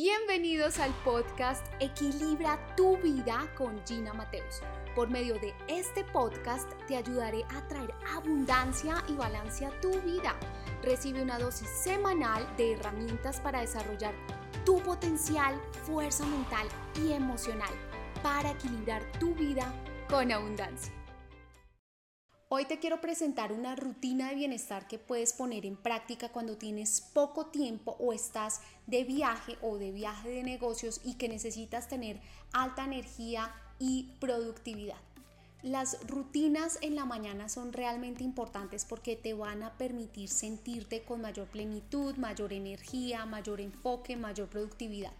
Bienvenidos al podcast Equilibra tu vida con Gina Mateus. Por medio de este podcast te ayudaré a traer abundancia y balance a tu vida. Recibe una dosis semanal de herramientas para desarrollar tu potencial, fuerza mental y emocional para equilibrar tu vida con abundancia. Hoy te quiero presentar una rutina de bienestar que puedes poner en práctica cuando tienes poco tiempo o estás de viaje o de viaje de negocios y que necesitas tener alta energía y productividad. Las rutinas en la mañana son realmente importantes porque te van a permitir sentirte con mayor plenitud, mayor energía, mayor enfoque, mayor productividad.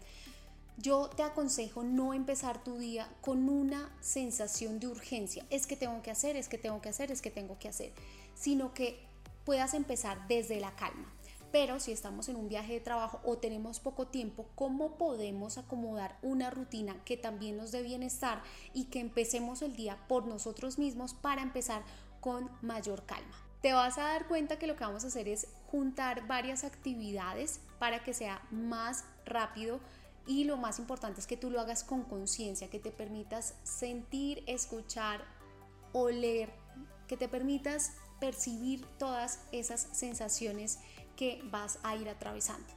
Yo te aconsejo no empezar tu día con una sensación de urgencia. Es que tengo que hacer, es que tengo que hacer, es que tengo que hacer. Sino que puedas empezar desde la calma. Pero si estamos en un viaje de trabajo o tenemos poco tiempo, ¿cómo podemos acomodar una rutina que también nos dé bienestar y que empecemos el día por nosotros mismos para empezar con mayor calma? Te vas a dar cuenta que lo que vamos a hacer es juntar varias actividades para que sea más rápido y lo más importante es que tú lo hagas con conciencia, que te permitas sentir, escuchar, oler, que te permitas percibir todas esas sensaciones que vas a ir atravesando.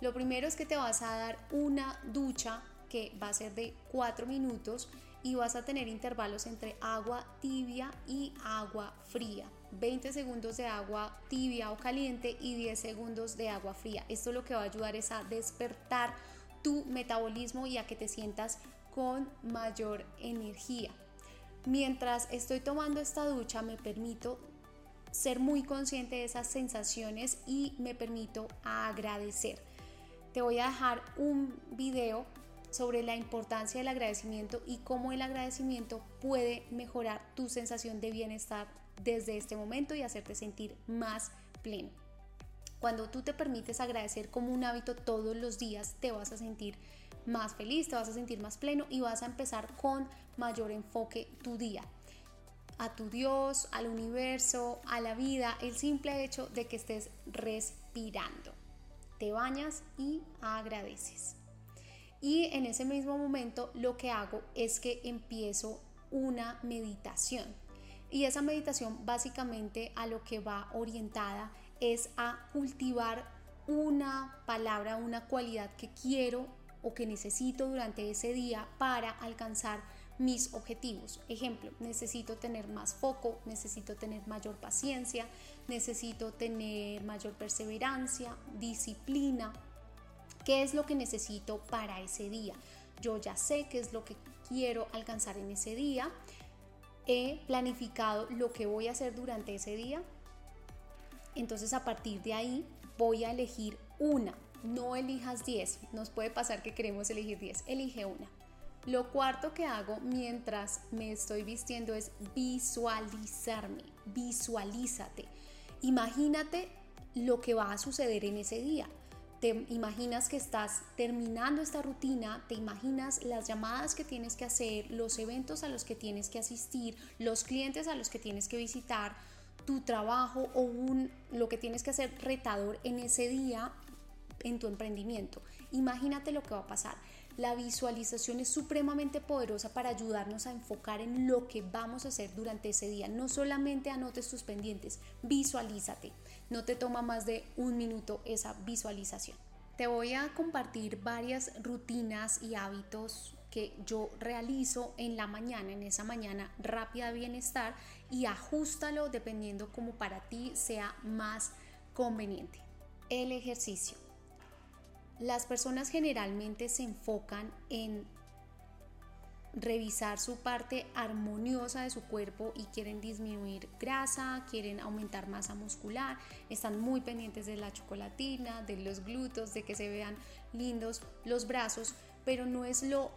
Lo primero es que te vas a dar una ducha que va a ser de 4 minutos y vas a tener intervalos entre agua tibia y agua fría. 20 segundos de agua tibia o caliente y 10 segundos de agua fría. Esto lo que va a ayudar es a despertar tu metabolismo y a que te sientas con mayor energía. Mientras estoy tomando esta ducha me permito ser muy consciente de esas sensaciones y me permito agradecer. Te voy a dejar un video sobre la importancia del agradecimiento y cómo el agradecimiento puede mejorar tu sensación de bienestar desde este momento y hacerte sentir más pleno. Cuando tú te permites agradecer como un hábito todos los días, te vas a sentir más feliz, te vas a sentir más pleno y vas a empezar con mayor enfoque tu día. A tu Dios, al universo, a la vida, el simple hecho de que estés respirando. Te bañas y agradeces. Y en ese mismo momento lo que hago es que empiezo una meditación. Y esa meditación básicamente a lo que va orientada es a cultivar una palabra, una cualidad que quiero o que necesito durante ese día para alcanzar mis objetivos. Ejemplo, necesito tener más foco, necesito tener mayor paciencia, necesito tener mayor perseverancia, disciplina. ¿Qué es lo que necesito para ese día? Yo ya sé qué es lo que quiero alcanzar en ese día. He planificado lo que voy a hacer durante ese día entonces a partir de ahí voy a elegir una. No elijas 10. Nos puede pasar que queremos elegir 10. Elige una. Lo cuarto que hago mientras me estoy vistiendo es visualizarme. Visualízate. Imagínate lo que va a suceder en ese día. Te imaginas que estás terminando esta rutina, te imaginas las llamadas que tienes que hacer, los eventos a los que tienes que asistir, los clientes a los que tienes que visitar, tu trabajo o un, lo que tienes que hacer retador en ese día en tu emprendimiento. Imagínate lo que va a pasar. La visualización es supremamente poderosa para ayudarnos a enfocar en lo que vamos a hacer durante ese día. No solamente anotes tus pendientes, visualízate. No te toma más de un minuto esa visualización. Te voy a compartir varias rutinas y hábitos que yo realizo en la mañana, en esa mañana rápida de bienestar y ajustalo dependiendo como para ti sea más conveniente. El ejercicio. Las personas generalmente se enfocan en revisar su parte armoniosa de su cuerpo y quieren disminuir grasa, quieren aumentar masa muscular, están muy pendientes de la chocolatina, de los glúteos, de que se vean lindos los brazos, pero no es lo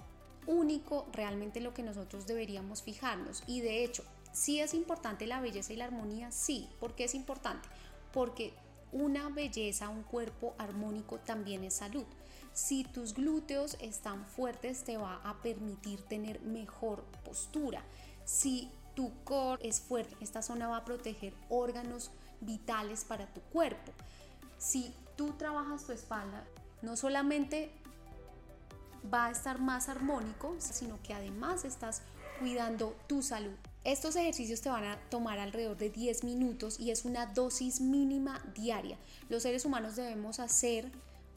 único realmente lo que nosotros deberíamos fijarnos. Y de hecho, si es importante la belleza y la armonía, sí. ¿Por qué es importante? Porque una belleza, un cuerpo armónico también es salud. Si tus glúteos están fuertes, te va a permitir tener mejor postura. Si tu core es fuerte, esta zona va a proteger órganos vitales para tu cuerpo. Si tú trabajas tu espalda, no solamente va a estar más armónico, sino que además estás cuidando tu salud. Estos ejercicios te van a tomar alrededor de 10 minutos y es una dosis mínima diaria. Los seres humanos debemos hacer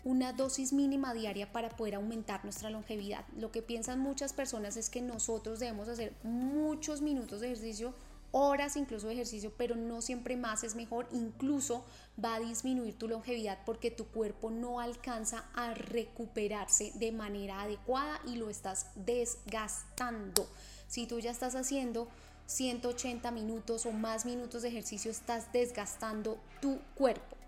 una dosis mínima diaria para poder aumentar nuestra longevidad. Lo que piensan muchas personas es que nosotros debemos hacer muchos minutos de ejercicio horas incluso de ejercicio, pero no siempre más es mejor, incluso va a disminuir tu longevidad porque tu cuerpo no alcanza a recuperarse de manera adecuada y lo estás desgastando. Si tú ya estás haciendo 180 minutos o más minutos de ejercicio, estás desgastando tu cuerpo.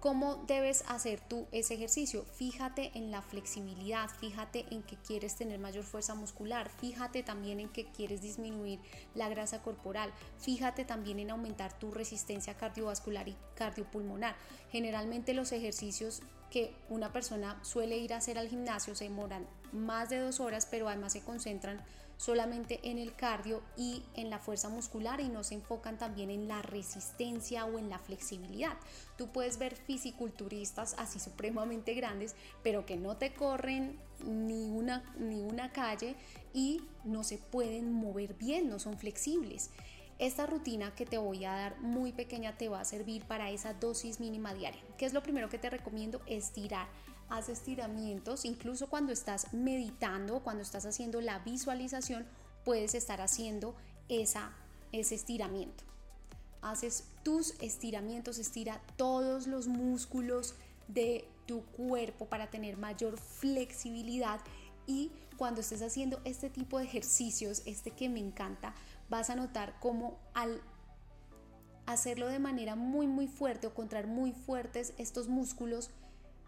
¿Cómo debes hacer tú ese ejercicio? Fíjate en la flexibilidad, fíjate en que quieres tener mayor fuerza muscular, fíjate también en que quieres disminuir la grasa corporal, fíjate también en aumentar tu resistencia cardiovascular y cardiopulmonar. Generalmente los ejercicios que una persona suele ir a hacer al gimnasio se demoran más de dos horas, pero además se concentran solamente en el cardio y en la fuerza muscular y no se enfocan también en la resistencia o en la flexibilidad. Tú puedes ver fisiculturistas así supremamente grandes, pero que no te corren ni una, ni una calle y no se pueden mover bien, no son flexibles. Esta rutina que te voy a dar muy pequeña te va a servir para esa dosis mínima diaria. ¿Qué es lo primero que te recomiendo? Estirar haz estiramientos, incluso cuando estás meditando, cuando estás haciendo la visualización, puedes estar haciendo esa, ese estiramiento. Haces tus estiramientos, estira todos los músculos de tu cuerpo para tener mayor flexibilidad y cuando estés haciendo este tipo de ejercicios, este que me encanta, vas a notar cómo al hacerlo de manera muy muy fuerte o contraer muy fuertes estos músculos,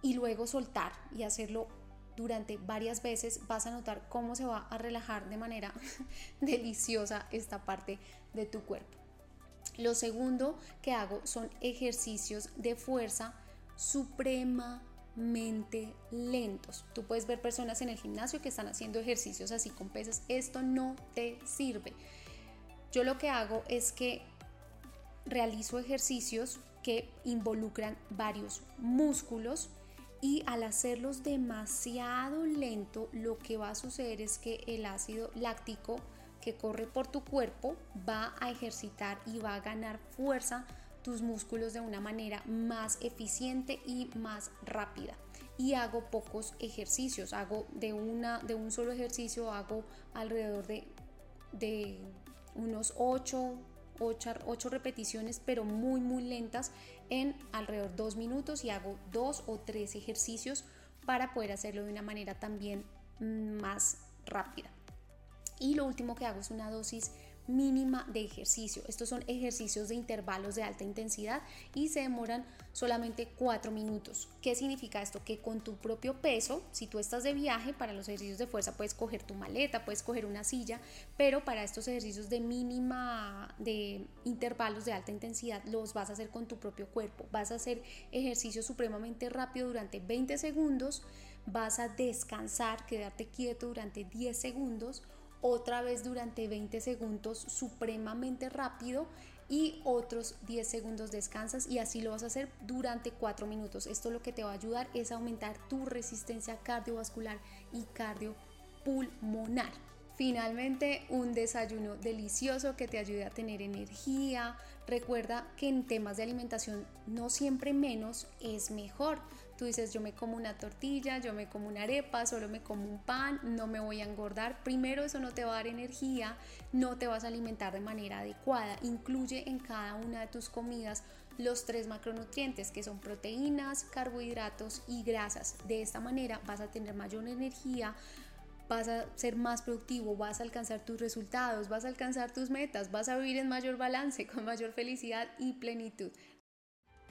y luego soltar y hacerlo durante varias veces, vas a notar cómo se va a relajar de manera deliciosa esta parte de tu cuerpo. Lo segundo que hago son ejercicios de fuerza supremamente lentos. Tú puedes ver personas en el gimnasio que están haciendo ejercicios así con pesas. Esto no te sirve. Yo lo que hago es que realizo ejercicios que involucran varios músculos y al hacerlos demasiado lento lo que va a suceder es que el ácido láctico que corre por tu cuerpo va a ejercitar y va a ganar fuerza tus músculos de una manera más eficiente y más rápida. Y hago pocos ejercicios hago de una de un solo ejercicio hago alrededor de, de unos 8 8, repeticiones, pero muy, muy lentas en alrededor de 2 minutos y hago dos o tres ejercicios para poder hacerlo de una manera también mm, más rápida. Y lo último que hago es una dosis mínima de ejercicio. Estos son ejercicios de intervalos de alta intensidad y se demoran solamente 4 minutos. ¿Qué significa esto? Que con tu propio peso, si tú estás de viaje para los ejercicios de fuerza, puedes coger tu maleta, puedes coger una silla, pero para estos ejercicios de mínima, de intervalos de alta intensidad, los vas a hacer con tu propio cuerpo. Vas a hacer ejercicio supremamente rápido durante 20 segundos, vas a descansar, quedarte quieto durante 10 segundos otra vez durante 20 segundos supremamente rápido y otros 10 segundos descansas y así lo vas a hacer durante 4 minutos. Esto lo que te va a ayudar es aumentar tu resistencia cardiovascular y cardiopulmonar. Finalmente, un desayuno delicioso que te ayude a tener energía. Recuerda que en temas de alimentación no siempre menos es mejor. Tú dices, yo me como una tortilla, yo me como una arepa, solo me como un pan, no me voy a engordar. Primero, eso no te va a dar energía, no te vas a alimentar de manera adecuada. Incluye en cada una de tus comidas los tres macronutrientes que son proteínas, carbohidratos y grasas. De esta manera vas a tener mayor energía, vas a ser más productivo, vas a alcanzar tus resultados, vas a alcanzar tus metas, vas a vivir en mayor balance, con mayor felicidad y plenitud.